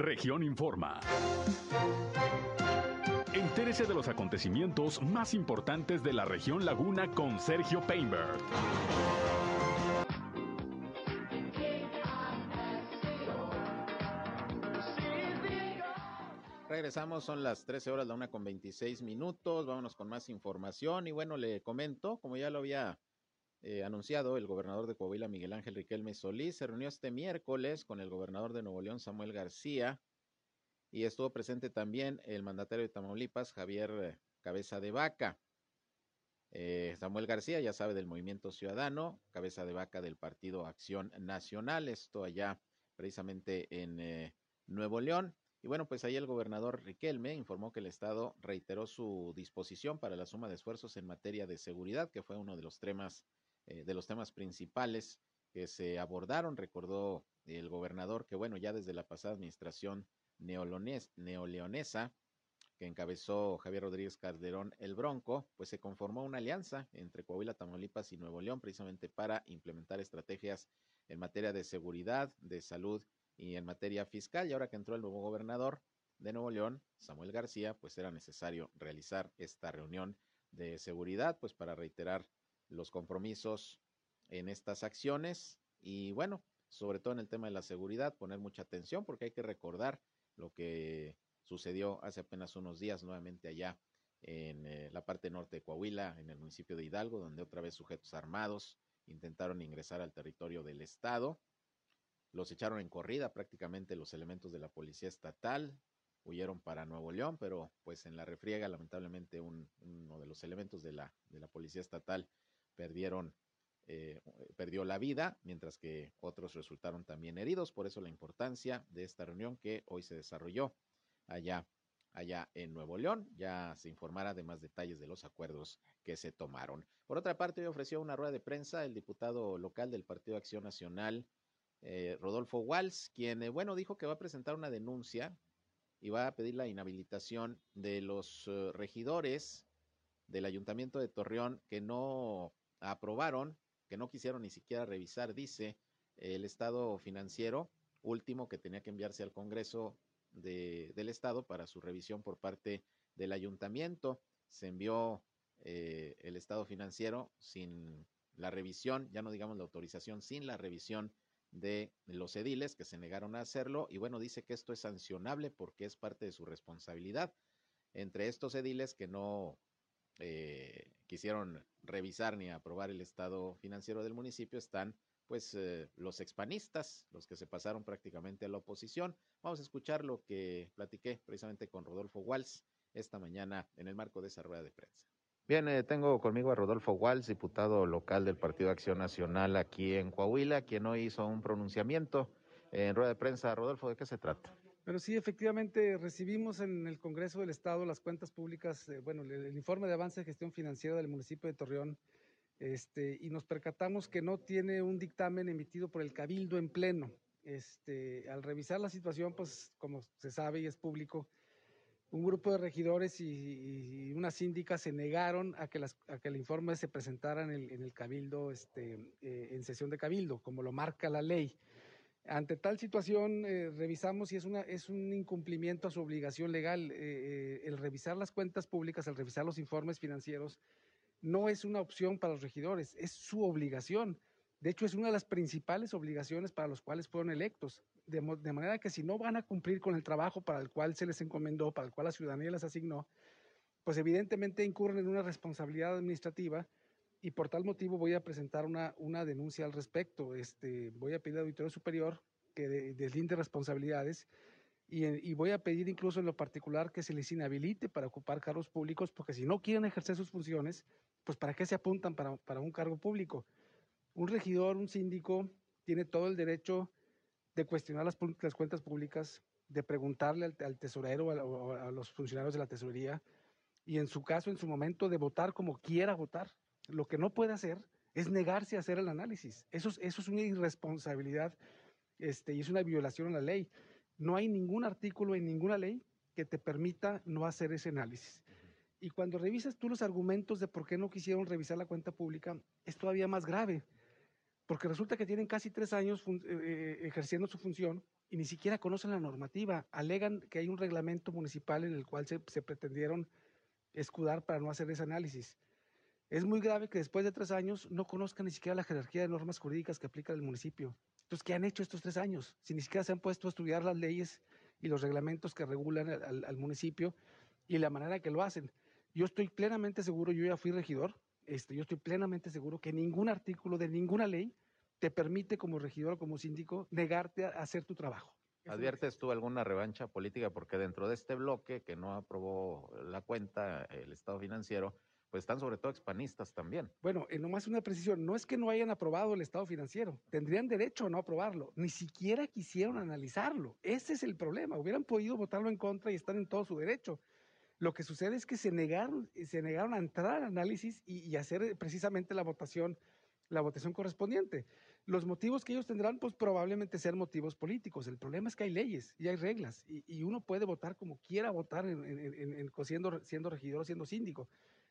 Región Informa. Entérese de los acontecimientos más importantes de la región Laguna con Sergio Painberg. Regresamos, son las 13 horas, la una con 26 minutos. Vámonos con más información. Y bueno, le comento, como ya lo había eh, anunciado, el gobernador de Coahuila, Miguel Ángel Riquelme Solís, se reunió este miércoles con el gobernador de Nuevo León, Samuel García, y estuvo presente también el mandatario de Tamaulipas, Javier eh, Cabeza de Vaca. Eh, Samuel García, ya sabe, del Movimiento Ciudadano, cabeza de vaca del Partido Acción Nacional, esto allá precisamente en Nuevo León. Y bueno, pues ahí el gobernador Riquelme informó que el Estado reiteró su disposición para la suma de esfuerzos en materia de seguridad, que fue uno de los temas eh, de los temas principales que se abordaron. Recordó el gobernador que, bueno, ya desde la pasada administración neoleonesa, que encabezó Javier Rodríguez Calderón el Bronco, pues se conformó una alianza entre Coahuila, Tamaulipas y Nuevo León precisamente para implementar estrategias en materia de seguridad, de salud y en materia fiscal. Y ahora que entró el nuevo gobernador de Nuevo León, Samuel García, pues era necesario realizar esta reunión de seguridad, pues para reiterar los compromisos en estas acciones y bueno, sobre todo en el tema de la seguridad, poner mucha atención porque hay que recordar lo que sucedió hace apenas unos días nuevamente allá en eh, la parte norte de Coahuila, en el municipio de Hidalgo, donde otra vez sujetos armados intentaron ingresar al territorio del estado. Los echaron en corrida prácticamente los elementos de la policía estatal, huyeron para Nuevo León, pero pues en la refriega lamentablemente uno de los elementos de la, de la policía estatal perdieron, eh, perdió la vida, mientras que otros resultaron también heridos. Por eso la importancia de esta reunión que hoy se desarrolló allá, allá en Nuevo León. Ya se informará de más detalles de los acuerdos que se tomaron. Por otra parte, hoy ofreció una rueda de prensa el diputado local del Partido Acción Nacional, eh, Rodolfo Walsh, quien, eh, bueno, dijo que va a presentar una denuncia y va a pedir la inhabilitación de los regidores del Ayuntamiento de Torreón que no aprobaron, que no quisieron ni siquiera revisar, dice el estado financiero último que tenía que enviarse al Congreso de, del Estado para su revisión por parte del ayuntamiento. Se envió eh, el estado financiero sin la revisión, ya no digamos la autorización, sin la revisión de los ediles que se negaron a hacerlo. Y bueno, dice que esto es sancionable porque es parte de su responsabilidad. Entre estos ediles que no eh, quisieron revisar ni aprobar el estado financiero del municipio están pues eh, los expanistas, los que se pasaron prácticamente a la oposición. Vamos a escuchar lo que platiqué precisamente con Rodolfo Walsh esta mañana en el marco de esa rueda de prensa. Bien, eh, tengo conmigo a Rodolfo Walsh, diputado local del Partido Acción Nacional aquí en Coahuila, quien hoy hizo un pronunciamiento en rueda de prensa. Rodolfo, ¿de qué se trata? Pero sí, efectivamente, recibimos en el Congreso del Estado las cuentas públicas, eh, bueno, el, informe de avance de gestión financiera del municipio de Torreón, este, y nos percatamos que no tiene un dictamen emitido por el Cabildo en pleno. Este, al revisar la situación, pues como se sabe y es público, un grupo de regidores y, una síndica se negaron a que, el informe se presentara en el, en el Cabildo, este, eh, en sesión de Cabildo, como lo marca la ley. Ante tal situación, eh, revisamos si es, un incumplimiento a su obligación legal. Eh, eh, el revisar las cuentas públicas, el revisar los informes financieros, no es una opción para los regidores, es su obligación. De hecho, es una de las principales obligaciones para los cuales fueron electos. De, de, manera que si no van a cumplir con el trabajo para el cual se les encomendó, para el cual la ciudadanía les asignó, pues evidentemente incurren en una responsabilidad administrativa y por tal motivo voy a presentar una, una denuncia al respecto. Este, voy a pedir al auditorio superior que deslinde responsabilidades y, y, voy a pedir incluso en lo particular que se les inhabilite para ocupar cargos públicos, porque si no quieren ejercer sus funciones, pues ¿para qué se apuntan para, para un cargo público? Un regidor, un síndico, tiene todo el derecho de cuestionar las, cuentas públicas, de preguntarle al, al tesorero o a, a los funcionarios de la tesorería, y en su caso, en su momento, de votar como quiera votar. Lo que no puede hacer es negarse a hacer el análisis. Eso es, eso es una irresponsabilidad este, y es una violación a la ley. No hay ningún artículo en ninguna ley que te permita no hacer ese análisis. Y cuando revisas tú los argumentos de por qué no quisieron revisar la cuenta pública, es todavía más grave, porque resulta que tienen casi tres años eh, eh, ejerciendo su función y ni siquiera conocen la normativa. Alegan que hay un reglamento municipal en el cual se, se pretendieron escudar para no hacer ese análisis. Es muy grave que después de tres años no conozcan ni siquiera la jerarquía de normas jurídicas que aplica el municipio. Entonces, ¿qué han hecho estos tres años? Si ni siquiera se han puesto a estudiar las leyes y los reglamentos que regulan al, al municipio y la manera que lo hacen. Yo estoy plenamente seguro, yo ya fui regidor, este, yo estoy plenamente seguro que ningún artículo de ninguna ley te permite como regidor o como síndico negarte a hacer tu trabajo. ¿Adviertes tú alguna revancha política? Porque dentro de este bloque que no aprobó la cuenta, el Estado financiero, pues están sobre todo expanistas también. Bueno, eh, nomás una precisión, no es que no hayan aprobado el estado financiero, tendrían derecho a no aprobarlo, ni siquiera quisieron analizarlo, ese es el problema, hubieran podido votarlo en contra y están en todo su derecho. Lo que sucede es que se negaron, se negaron a entrar al análisis y, y hacer precisamente la votación, la votación correspondiente. Los motivos que ellos tendrán, pues probablemente ser motivos políticos. El problema es que hay leyes y hay reglas y, y uno puede votar como quiera votar en, en, en siendo, siendo regidor o siendo síndico.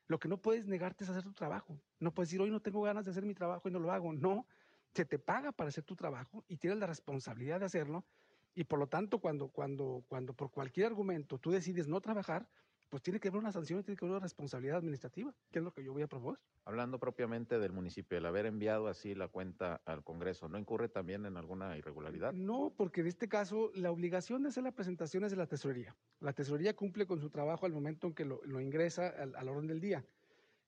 Lo que no puedes negarte es hacer tu trabajo. No puedes decir, hoy no tengo ganas de hacer mi trabajo y no lo hago. No, se te paga para hacer tu trabajo y tienes la responsabilidad de hacerlo. Y por lo tanto, cuando, cuando, cuando por cualquier argumento tú decides no trabajar, pues tiene que haber una sanción tiene que haber una responsabilidad administrativa, que es lo que yo voy a proponer. Hablando propiamente del municipio, el haber enviado así la cuenta al Congreso, ¿no incurre también en alguna irregularidad? No, porque en este caso la obligación de hacer la presentación es de la tesorería. La tesorería cumple con su trabajo al momento en que lo, lo ingresa al, al, orden del día.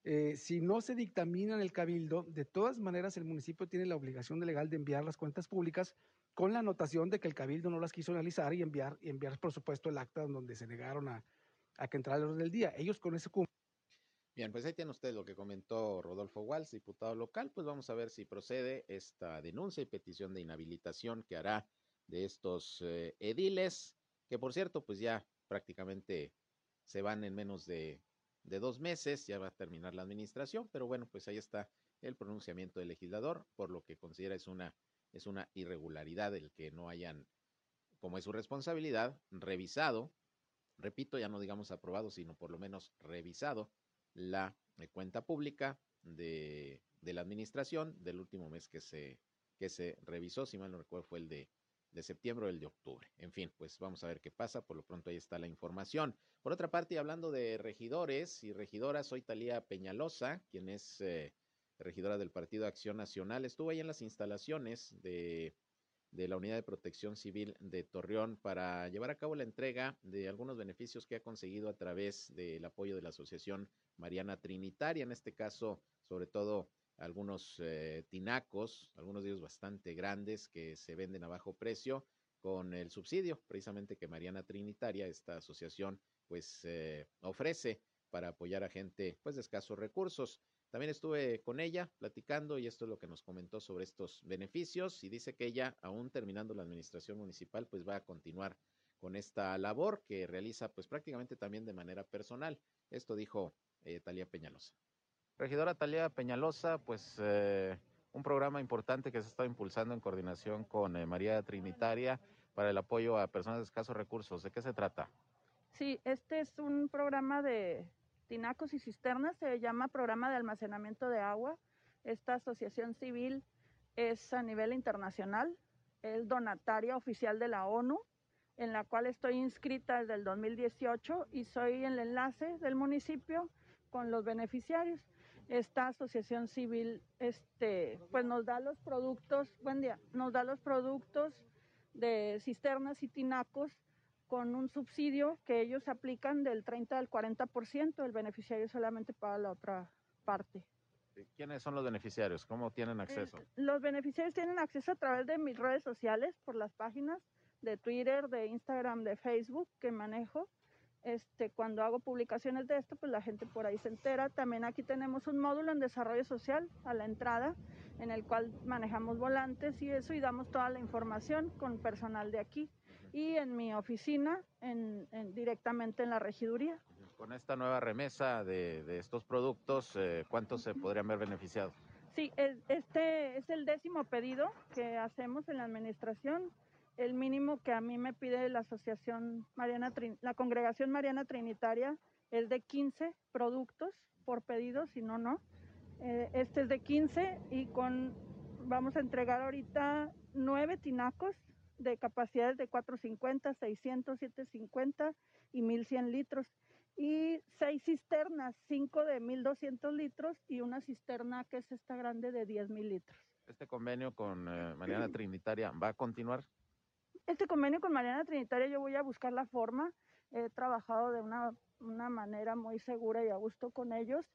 Eh, si no se dictamina en el cabildo, de todas maneras el municipio tiene la obligación legal de enviar las cuentas públicas con la anotación de que el cabildo no las quiso analizar y enviar, y enviar por supuesto, el acta donde se negaron a, a que entrara al orden del día. Ellos con ese cumplen. Bien, pues ahí tiene usted lo que comentó Rodolfo Walsh, diputado local. Pues vamos a ver si procede esta denuncia y petición de inhabilitación que hará de estos eh, ediles, que por cierto, pues ya prácticamente se van en menos de, de dos meses, ya va a terminar la administración, pero bueno, pues ahí está el pronunciamiento del legislador, por lo que considera es una, es una irregularidad el que no hayan, como es su responsabilidad, revisado repito, ya no digamos aprobado, sino por lo menos revisado la eh, cuenta pública de, de, la administración del último mes que se, que se revisó, si mal no recuerdo fue el de, de septiembre o el de octubre. En fin, pues vamos a ver qué pasa, por lo pronto ahí está la información. Por otra parte, hablando de regidores y regidoras, soy Talía Peñalosa, quien es eh, regidora del Partido Acción Nacional, estuvo ahí en las instalaciones de de la Unidad de Protección Civil de Torreón para llevar a cabo la entrega de algunos beneficios que ha conseguido a través del apoyo de la Asociación Mariana Trinitaria, en este caso, sobre todo algunos eh, tinacos, algunos de ellos bastante grandes que se venden a bajo precio con el subsidio precisamente que Mariana Trinitaria, esta asociación, pues eh, ofrece para apoyar a gente pues de escasos recursos. También estuve con ella platicando y esto es lo que nos comentó sobre estos beneficios y dice que ella, aún terminando la administración municipal, pues va a continuar con esta labor que realiza pues prácticamente también de manera personal. Esto dijo eh, Talía Peñalosa. Regidora Talía Peñalosa, pues eh, un programa importante que se está impulsando en coordinación con eh, María Trinitaria para el apoyo a personas de escasos recursos. ¿De qué se trata? Sí, este es un programa de tinacos y cisternas, se llama Programa de Almacenamiento de Agua. Esta asociación civil es a nivel internacional, es donataria oficial de la ONU, en la cual estoy inscrita desde el 2018 y soy el enlace del municipio con los beneficiarios. Esta asociación civil este, pues nos da los productos, buen día, nos da los productos de cisternas y tinacos con un subsidio que ellos aplican del 30 al 40%, el beneficiario solamente paga la otra parte. ¿Quiénes son los beneficiarios? ¿Cómo tienen acceso? Eh, los beneficiarios tienen acceso a través de mis redes sociales, por las páginas de Twitter, de Instagram, de Facebook que manejo. Este, cuando hago publicaciones de esto, pues la gente por ahí se entera. También aquí tenemos un módulo en desarrollo social a la entrada, en el cual manejamos volantes y eso y damos toda la información con personal de aquí y en mi oficina en, en, directamente en la regiduría. Con esta nueva remesa de, de estos productos, eh, ¿cuántos se podrían ver beneficiados? Sí, este es el décimo pedido que hacemos en la administración. El mínimo que a mí me pide la asociación Mariana, la congregación Mariana Trinitaria es de 15 productos por pedido, si no, no. Eh, este es de 15 y con, vamos a entregar ahorita nueve tinacos de capacidades de 450, 600, 750 y 1100 litros. Y seis cisternas, cinco de 1200 litros y una cisterna que es esta grande de 10,000 litros. ¿Este convenio con eh, Mariana Trinitaria va a continuar? Este convenio con Mariana Trinitaria yo voy a buscar la forma. He trabajado de una, una manera muy segura y a gusto con ellos.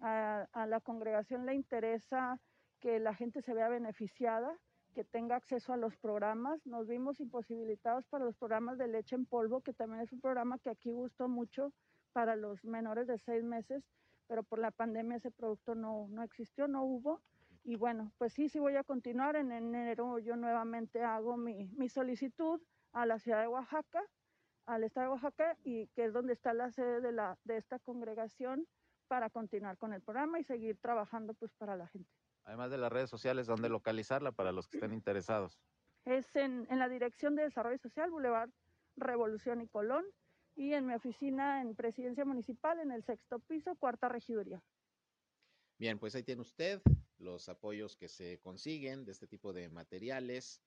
A, a la congregación le interesa que la gente se vea beneficiada que tenga acceso a los programas. Nos vimos imposibilitados para los programas de leche en polvo, que también es un programa que aquí gustó mucho para los menores de seis meses, pero por la pandemia ese producto no, no existió, no hubo. Y bueno, pues sí, sí voy a continuar. En enero yo nuevamente hago mi, mi solicitud a la ciudad de Oaxaca, al estado de Oaxaca, y que es donde está la sede de, la, de esta congregación para continuar con el programa y seguir trabajando pues para la gente. Además de las redes sociales, ¿dónde localizarla para los que estén interesados? Es en, en la Dirección de Desarrollo Social, Boulevard Revolución y Colón, y en mi oficina en Presidencia Municipal, en el sexto piso, cuarta regiduría. Bien, pues ahí tiene usted los apoyos que se consiguen de este tipo de materiales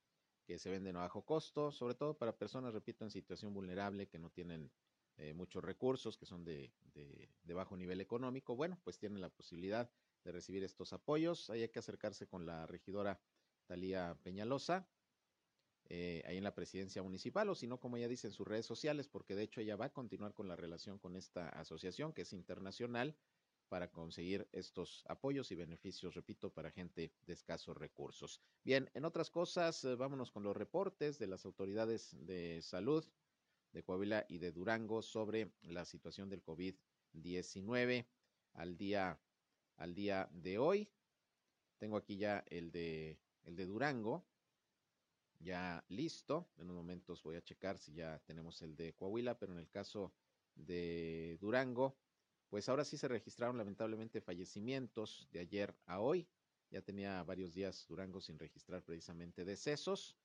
que se venden a bajo costo, sobre todo para personas, repito, en situación vulnerable, que no tienen eh, muchos recursos, que son de, de, de bajo nivel económico. Bueno, pues tienen la posibilidad de recibir estos apoyos. Hay que acercarse con la regidora Talía Peñalosa, eh, ahí en la presidencia municipal, o si no, como ella dice en sus redes sociales, porque de hecho ella va a continuar con la relación con esta asociación que es internacional para conseguir estos apoyos y beneficios, repito, para gente de escasos recursos. Bien, en otras cosas, eh, vámonos con los reportes de las autoridades de salud de Coahuila y de Durango sobre la situación del COVID-19 al día al día de hoy. Tengo aquí ya el de, el de Durango, ya listo. En unos momentos voy a checar si ya tenemos el de Coahuila, pero en el caso de Durango, pues ahora sí se registraron lamentablemente fallecimientos de ayer a hoy. Ya tenía varios días Durango sin registrar precisamente decesos.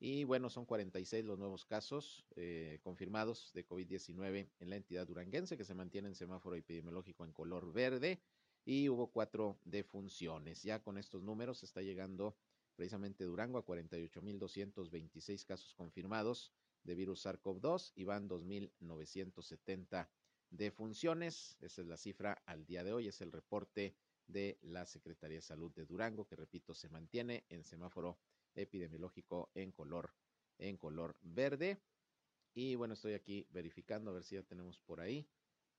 Y bueno, son 46 los nuevos casos eh, confirmados de COVID-19 en la entidad duranguense que se mantiene en semáforo epidemiológico en color verde y hubo cuatro defunciones. Ya con estos números está llegando precisamente Durango a 48.226 casos confirmados de virus SARS-CoV-2 y van 2.970 defunciones. Esa es la cifra al día de hoy, es el reporte de la Secretaría de Salud de Durango, que repito, se mantiene en semáforo epidemiológico en color, en color verde. Y bueno, estoy aquí verificando a ver si ya tenemos por ahí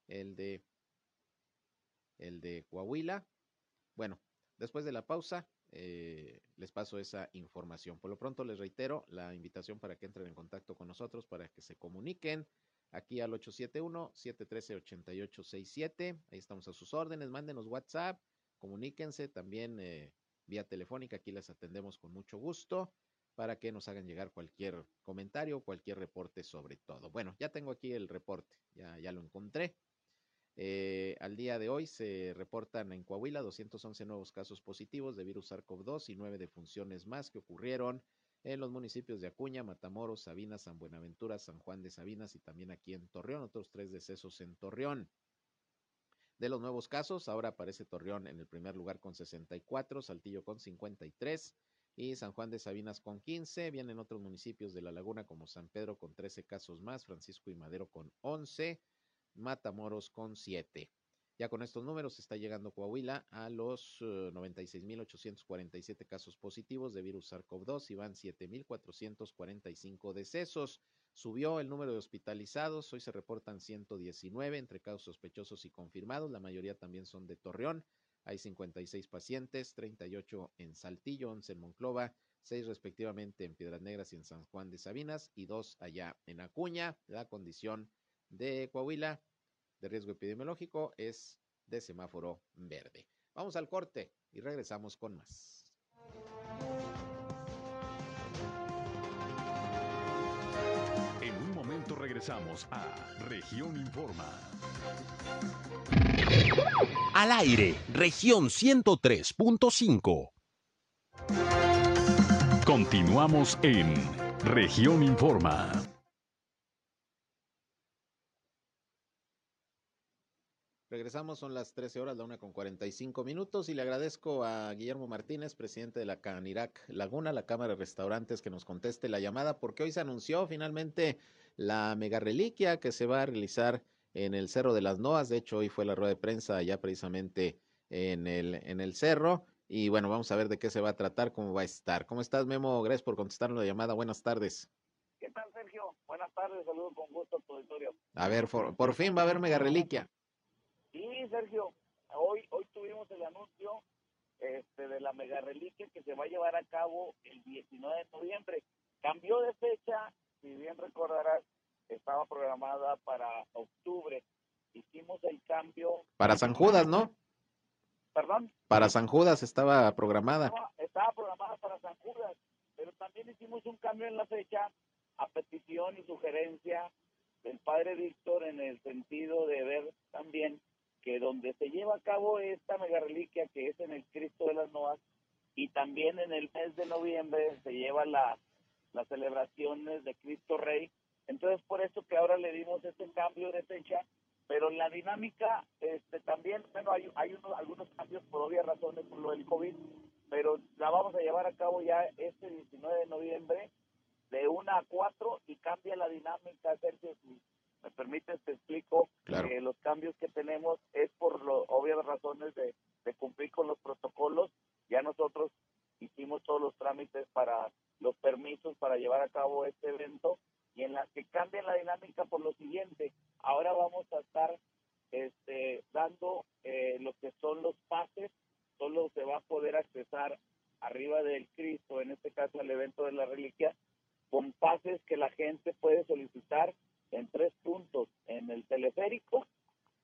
el de el de Coahuila. Bueno, después de la pausa, eh, les paso esa información. Por lo pronto les reitero la invitación para que entren en contacto con nosotros, para que se comuniquen aquí al 871-713-8867. Ahí estamos a sus órdenes. Mándenos WhatsApp, comuníquense también eh, vía telefónica. Aquí les atendemos con mucho gusto para que nos hagan llegar cualquier comentario, cualquier reporte sobre todo. Bueno, ya tengo aquí el reporte, ya, ya lo encontré. Eh, al día de hoy se reportan en Coahuila 211 nuevos casos positivos de virus SARS-CoV-2 y nueve defunciones más que ocurrieron en los municipios de Acuña, Matamoros, Sabinas, San Buenaventura, San Juan de Sabinas y también aquí en Torreón, otros tres decesos en Torreón. De los nuevos casos, ahora aparece Torreón en el primer lugar con 64, Saltillo con 53 y San Juan de Sabinas con 15. Vienen otros municipios de la laguna como San Pedro con 13 casos más, Francisco y Madero con 11. Matamoros con 7. Ya con estos números está llegando Coahuila a los uh, 96.847 casos positivos de virus SARS-CoV-2 y van 7.445 decesos. Subió el número de hospitalizados, hoy se reportan 119 entre casos sospechosos y confirmados, la mayoría también son de Torreón. Hay 56 pacientes, 38 en Saltillo, 11 en Monclova, 6 respectivamente en Piedras Negras y en San Juan de Sabinas y 2 allá en Acuña. La condición de Coahuila de riesgo epidemiológico es de semáforo verde. Vamos al corte y regresamos con más. En un momento regresamos a Región Informa. Al aire, región 103.5. Continuamos en Región Informa. Regresamos, son las 13 horas, la una con 45 minutos, y le agradezco a Guillermo Martínez, presidente de la Canirac Laguna, la Cámara de Restaurantes, que nos conteste la llamada, porque hoy se anunció finalmente la mega reliquia que se va a realizar en el Cerro de las Noas. De hecho, hoy fue la rueda de prensa ya precisamente en el, en el cerro. Y bueno, vamos a ver de qué se va a tratar, cómo va a estar. ¿Cómo estás, Memo? Gracias por contestarnos la llamada. Buenas tardes. ¿Qué tal, Sergio? Buenas tardes, saludos con gusto a tu auditorio. A ver, por fin va a haber mega reliquia. Sí, Sergio, hoy, hoy tuvimos el anuncio este, de la mega reliquia que se va a llevar a cabo el 19 de noviembre. Cambió de fecha, si bien recordarás, estaba programada para octubre. Hicimos el cambio. Para San Judas, ¿no? ¿Perdón? Para San Judas estaba programada. Estaba, estaba programada para San Judas, pero también hicimos un cambio en la fecha a petición y sugerencia del padre Víctor en el sentido de ver también que donde se lleva a cabo esta mega reliquia que es en el Cristo de las Noas y también en el mes de noviembre se lleva la, las celebraciones de Cristo Rey. Entonces por eso que ahora le dimos este cambio de fecha, pero la dinámica este también, bueno, hay, hay unos, algunos cambios por obvias razones por lo del COVID, pero la vamos a llevar a cabo ya este 19 de noviembre de 1 a 4 y cambia la dinámica, Sergio, me permites, te explico que los cambios que tenemos es por lo, obvias razones de, cumplir con los protocolos. Ya nosotros hicimos todos los trámites para los permisos para llevar a cabo este evento y en las que cambia la dinámica por lo siguiente. Ahora vamos a estar este, dando eh, lo que son los pases, solo se va a poder accesar arriba del Cristo, en este caso el evento de la reliquia, con pases que la gente puede solicitar en tres puntos, en el teleférico,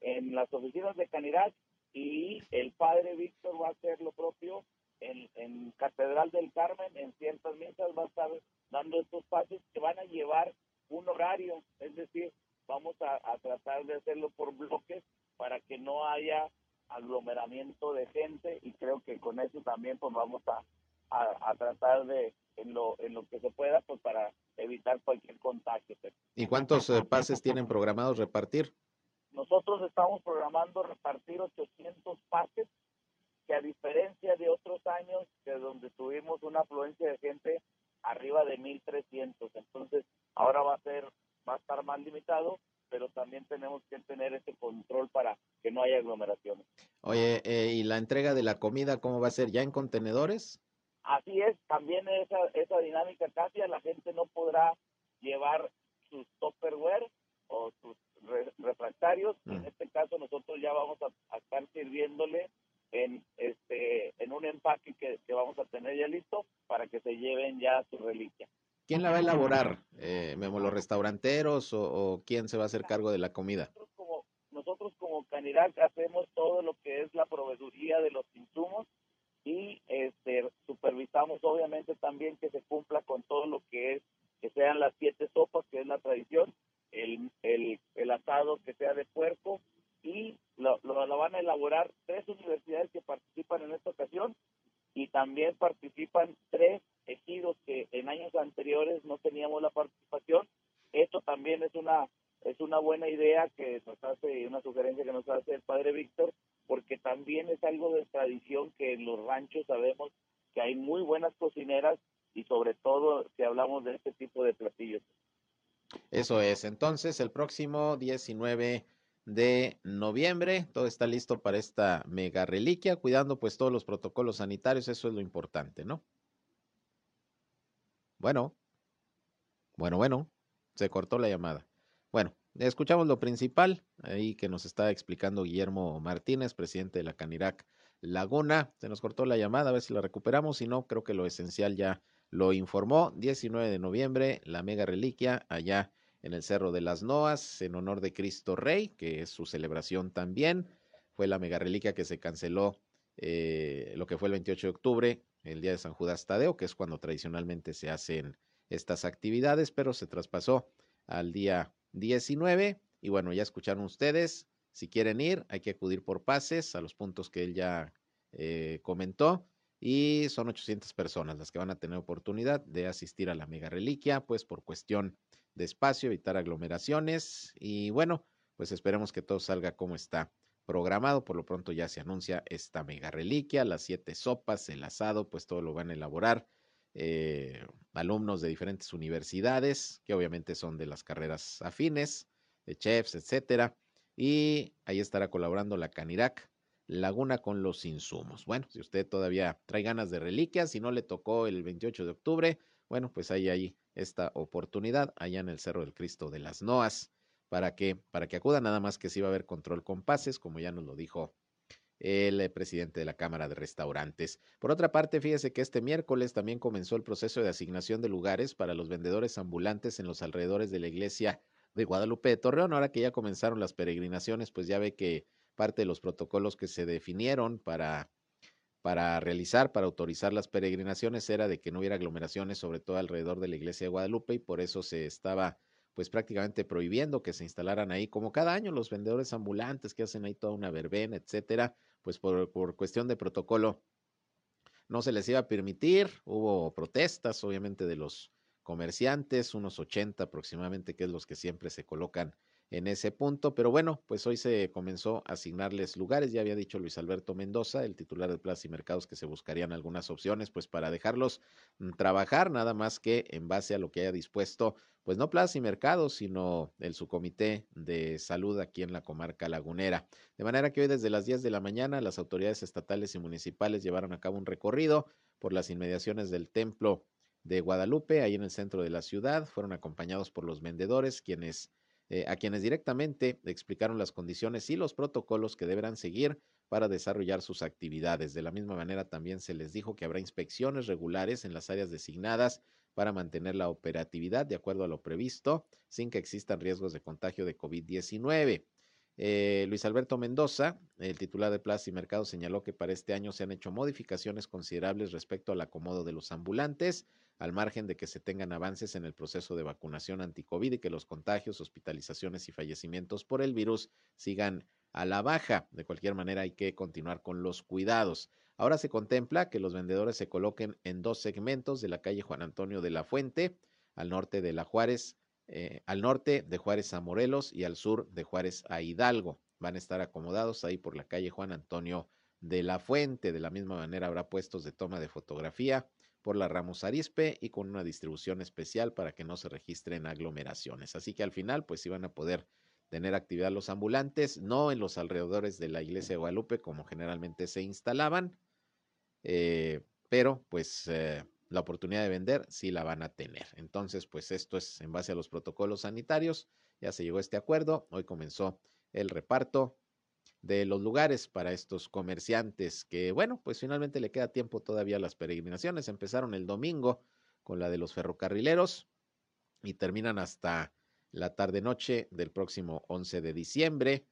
en las oficinas de Canidad y el padre Víctor va a hacer lo propio en, en Catedral del Carmen, en ciertas mesas va a estar dando estos pases que van a llevar un horario, es decir, vamos a, tratar de hacerlo por bloques para que no haya aglomeramiento de gente y creo que con eso también pues vamos a, a, tratar de, en lo, en lo que se pueda, pues para evitar cualquier contagio. ¿Y cuántos eh, pases tienen programados repartir? Nosotros estamos programando repartir 800 pases, que a diferencia de otros años, que donde tuvimos una afluencia de gente arriba de 1300, entonces ahora va a ser, va a estar más limitado, pero también tenemos que tener ese control para que no haya aglomeraciones. Oye, eh, ¿y la entrega de la comida cómo va a ser? ¿Ya en contenedores? Así es, también esa, esa dinámica casi la gente no podrá llevar sus topperware o sus refractarios. Mm. En este caso nosotros ya vamos a, estar sirviéndole en este en un empaque que, vamos a tener ya listo para que se lleven ya su reliquia. ¿Quién la va a elaborar? Eh, ¿Memo, los restauranteros o, quién se va a hacer cargo de la comida? Nosotros como, nosotros como Canirac hacemos todo lo que es la proveeduría de los insumos y este, supervisamos obviamente también que se cumpla con todo lo que es, que sean las siete sopas, que es la tradición, el, el, el asado que sea de puerco y lo, lo, van a elaborar tres universidades que participan en esta ocasión y también participan tres ejidos que en años anteriores no teníamos la participación. Esto también es una es una buena idea que nos hace, una sugerencia que nos hace el padre Víctor, porque también es algo de tradición que en los ranchos sabemos que hay muy buenas cocineras y sobre todo si hablamos de este tipo de platillos. Eso es, entonces el próximo 19 de noviembre, todo está listo para esta mega reliquia, cuidando pues todos los protocolos sanitarios, eso es lo importante, ¿no? Bueno, bueno, bueno, se cortó la llamada. Bueno, Escuchamos lo principal ahí que nos está explicando Guillermo Martínez, presidente de la Canirac Laguna. Se nos cortó la llamada, a ver si la recuperamos. Si no, creo que lo esencial ya lo informó. 19 de noviembre, la mega reliquia allá en el Cerro de las Noas, en honor de Cristo Rey, que es su celebración también. Fue la mega reliquia que se canceló eh, lo que fue el 28 de octubre, el día de San Judas Tadeo, que es cuando tradicionalmente se hacen estas actividades, pero se traspasó al día 19. Y bueno, ya escucharon ustedes. Si quieren ir, hay que acudir por pases a los puntos que él ya eh, comentó. Y son 800 personas las que van a tener oportunidad de asistir a la mega reliquia, pues por cuestión de espacio, evitar aglomeraciones. Y bueno, pues esperemos que todo salga como está programado. Por lo pronto ya se anuncia esta mega reliquia, las siete sopas, el asado, pues todo lo van a elaborar eh, alumnos de diferentes universidades, que obviamente son de las carreras afines, de chefs, etcétera. Y ahí estará colaborando la Canirac Laguna con los insumos. Bueno, si usted todavía trae ganas de reliquias, si no le tocó el 28 de octubre, bueno, pues hay ahí esta oportunidad allá en el Cerro del Cristo de las Noas para que para que acuda nada más que si va a haber control con pases, como ya nos lo dijo el eh, presidente de la Cámara de Restaurantes. Por otra parte, fíjese que este miércoles también comenzó el proceso de asignación de lugares para los vendedores ambulantes en los alrededores de la iglesia de Guadalupe de Torreón. Ahora que ya comenzaron las peregrinaciones, pues ya ve que parte de los protocolos que se definieron para, para realizar, para autorizar las peregrinaciones, era de que no hubiera aglomeraciones, sobre todo alrededor de la iglesia de Guadalupe, y por eso se estaba pues prácticamente prohibiendo que se instalaran ahí, como cada año los vendedores ambulantes que hacen ahí toda una verbena, etcétera, pues por, por cuestión de protocolo no se les iba a permitir, hubo protestas obviamente de los comerciantes, unos 80 aproximadamente, que es los que siempre se colocan en ese punto. Pero bueno, pues hoy se comenzó a asignarles lugares. Ya había dicho Luis Alberto Mendoza, el titular de Plaza y Mercados, que se buscarían algunas opciones, pues para dejarlos mm, trabajar, nada más que en base a lo que haya dispuesto, pues no Plaza y Mercados, sino el subcomité de salud aquí en la comarca lagunera. De manera que hoy desde las 10 de la mañana las autoridades estatales y municipales llevaron a cabo un recorrido por las inmediaciones del templo de Guadalupe, ahí en el centro de la ciudad. Fueron acompañados por los vendedores, quienes eh, a quienes directamente explicaron las condiciones y los protocolos que deberán seguir para desarrollar sus actividades. De la misma manera, también se les dijo que habrá inspecciones regulares en las áreas designadas para mantener la operatividad de acuerdo a lo previsto, sin que existan riesgos de contagio de COVID-19. Eh, Luis Alberto Mendoza, el titular de Plaza y Mercado, señaló que para este año se han hecho modificaciones considerables respecto al acomodo de los ambulantes, al margen de que se tengan avances en el proceso de vacunación anti-COVID y que los contagios, hospitalizaciones y fallecimientos por el virus sigan a la baja. De cualquier manera, hay que continuar con los cuidados. Ahora se contempla que los vendedores se coloquen en dos segmentos de la calle Juan Antonio de la Fuente, al norte de la Juárez, eh, al norte de Juárez a Morelos y al sur de Juárez a Hidalgo. Van a estar acomodados ahí por la calle Juan Antonio de la Fuente. De la misma manera habrá puestos de toma de fotografía por la Ramos Arispe y con una distribución especial para que no se registren aglomeraciones. Así que al final, pues iban a poder tener actividad los ambulantes, no en los alrededores de la iglesia de Guadalupe como generalmente se instalaban, eh, pero pues eh, la oportunidad de vender sí la van a tener. Entonces, pues esto es en base a los protocolos sanitarios. Ya se llegó a este acuerdo. Hoy comenzó el reparto de los lugares para estos comerciantes que, bueno, pues finalmente le queda tiempo todavía a las peregrinaciones. Empezaron el domingo con la de los ferrocarrileros y terminan hasta la tarde-noche del próximo 11 de diciembre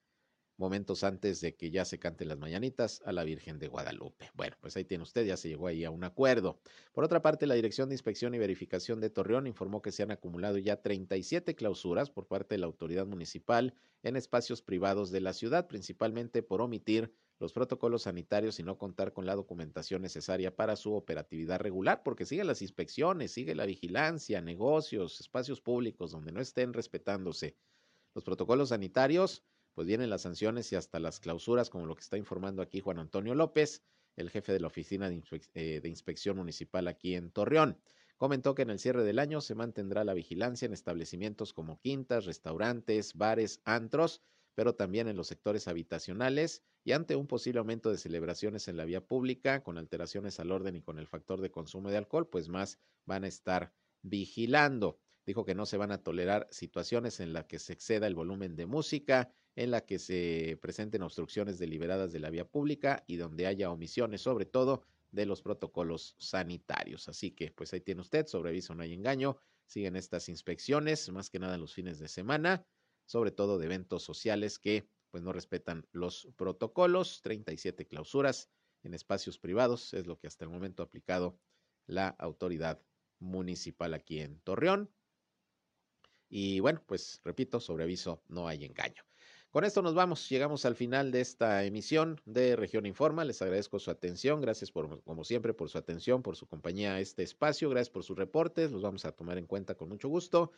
momentos antes de que ya se canten las mañanitas a la Virgen de Guadalupe. Bueno, pues ahí tiene usted, ya se llegó ahí a un acuerdo. Por otra parte, la Dirección de Inspección y Verificación de Torreón informó que se han acumulado ya 37 clausuras por parte de la autoridad municipal en espacios privados de la ciudad, principalmente por omitir los protocolos sanitarios y no contar con la documentación necesaria para su operatividad regular, porque sigue las inspecciones, sigue la vigilancia, negocios, espacios públicos donde no estén respetándose los protocolos sanitarios pues vienen las sanciones y hasta las clausuras, como lo que está informando aquí Juan Antonio López, el jefe de la Oficina de, eh, Inspección Municipal aquí en Torreón. Comentó que en el cierre del año se mantendrá la vigilancia en establecimientos como quintas, restaurantes, bares, antros, pero también en los sectores habitacionales y ante un posible aumento de celebraciones en la vía pública, con alteraciones al orden y con el factor de consumo de alcohol, pues más van a estar vigilando. Dijo que no se van a tolerar situaciones en las que se exceda el volumen de música, en la que se presenten obstrucciones deliberadas de la vía pública y donde haya omisiones, sobre todo de los protocolos sanitarios. Así que, pues ahí tiene usted, sobre aviso no hay engaño, siguen estas inspecciones, más que nada los fines de semana, sobre todo de eventos sociales que pues no respetan los protocolos, 37 clausuras en espacios privados, es lo que hasta el momento ha aplicado la autoridad municipal aquí en Torreón. Y bueno, pues repito, sobre aviso no hay engaño. Con esto nos vamos, llegamos al final de esta emisión de Región Informa. Les agradezco su atención, gracias como siempre, por su atención, por su compañía a este espacio, gracias por sus reportes, los vamos a tomar en cuenta con mucho gusto.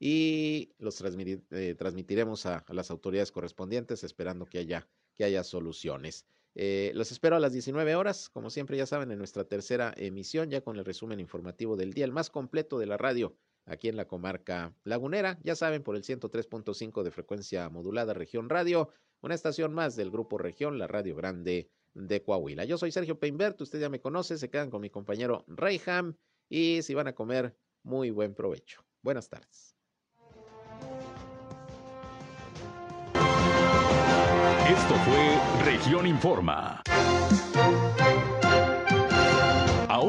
y los eh, transmitiremos a, las autoridades correspondientes esperando que haya, que haya soluciones. Eh, los espero a las 19 horas, como siempre ya saben, en nuestra tercera emisión, ya con el resumen informativo del día, el más completo de la radio aquí en la comarca lagunera. Ya saben, por el 103.5 de frecuencia modulada Región Radio, una estación más del Grupo Región, la Radio Grande de Coahuila. Yo soy Sergio Peinbert, usted ya me conoce, se quedan con mi compañero Reyham y si van a comer, muy buen provecho. Buenas tardes. Esto fue Región Informa.